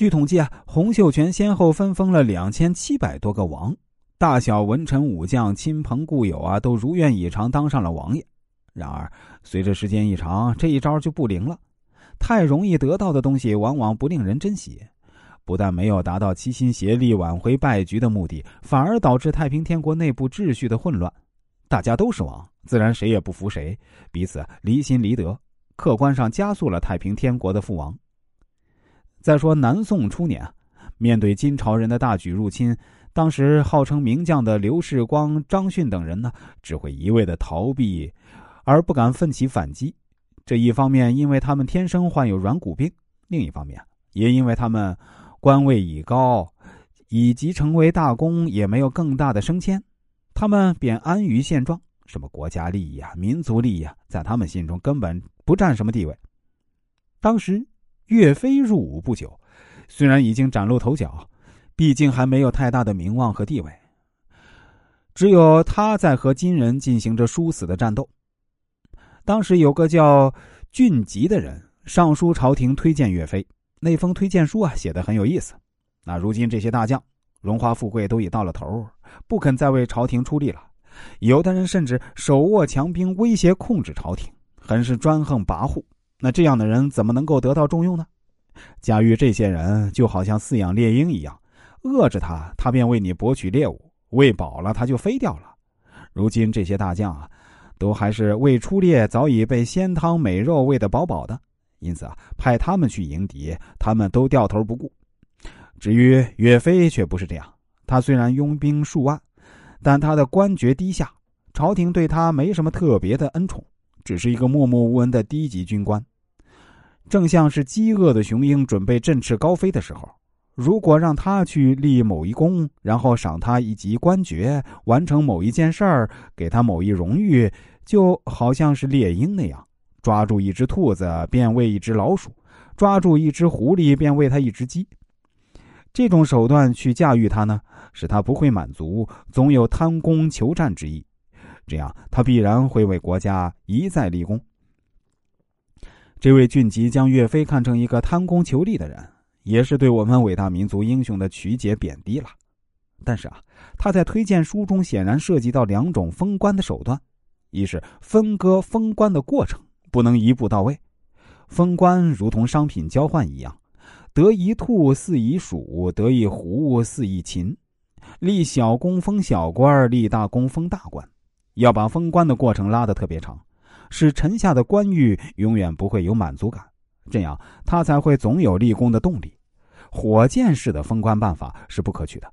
据统计啊，洪秀全先后分封了两千七百多个王，大小文臣武将、亲朋故友啊，都如愿以偿当上了王爷。然而，随着时间一长，这一招就不灵了。太容易得到的东西，往往不令人珍惜，不但没有达到齐心协力挽回败局的目的，反而导致太平天国内部秩序的混乱。大家都是王，自然谁也不服谁，彼此离心离德，客观上加速了太平天国的覆亡。再说南宋初年，面对金朝人的大举入侵，当时号称名将的刘世光、张逊等人呢，只会一味的逃避，而不敢奋起反击。这一方面，因为他们天生患有软骨病；另一方面，也因为他们官位已高，以及成为大功，也没有更大的升迁，他们便安于现状。什么国家利益啊、民族利益啊，在他们心中根本不占什么地位。当时。岳飞入伍不久，虽然已经崭露头角，毕竟还没有太大的名望和地位。只有他在和金人进行着殊死的战斗。当时有个叫俊吉的人上书朝廷推荐岳飞，那封推荐书啊写的很有意思。那如今这些大将荣华富贵都已到了头，不肯再为朝廷出力了。有的人甚至手握强兵，威胁控制朝廷，很是专横跋扈。那这样的人怎么能够得到重用呢？驾驭这些人就好像饲养猎鹰一样，饿着他，他便为你博取猎物；喂饱了，他就飞掉了。如今这些大将啊，都还是未出猎，早已被鲜汤美肉喂得饱饱的，因此啊，派他们去迎敌，他们都掉头不顾。至于岳飞却不是这样，他虽然拥兵数万，但他的官爵低下，朝廷对他没什么特别的恩宠，只是一个默默无闻的低级军官。正像是饥饿的雄鹰准备振翅高飞的时候，如果让他去立某一功，然后赏他一级官爵，完成某一件事儿，给他某一荣誉，就好像是猎鹰那样，抓住一只兔子便喂一只老鼠，抓住一只狐狸便喂它一只鸡。这种手段去驾驭他呢，使他不会满足，总有贪功求战之意，这样他必然会为国家一再立功。这位俊吉将岳飞看成一个贪功求利的人，也是对我们伟大民族英雄的曲解贬低了。但是啊，他在推荐书中显然涉及到两种封官的手段：一是分割封官的过程不能一步到位，封官如同商品交换一样，得一兔似一鼠，得一狐似一禽，立小功封小官，立大功封大官，要把封官的过程拉得特别长。使臣下的官欲永远不会有满足感，这样他才会总有立功的动力。火箭式的封官办法是不可取的。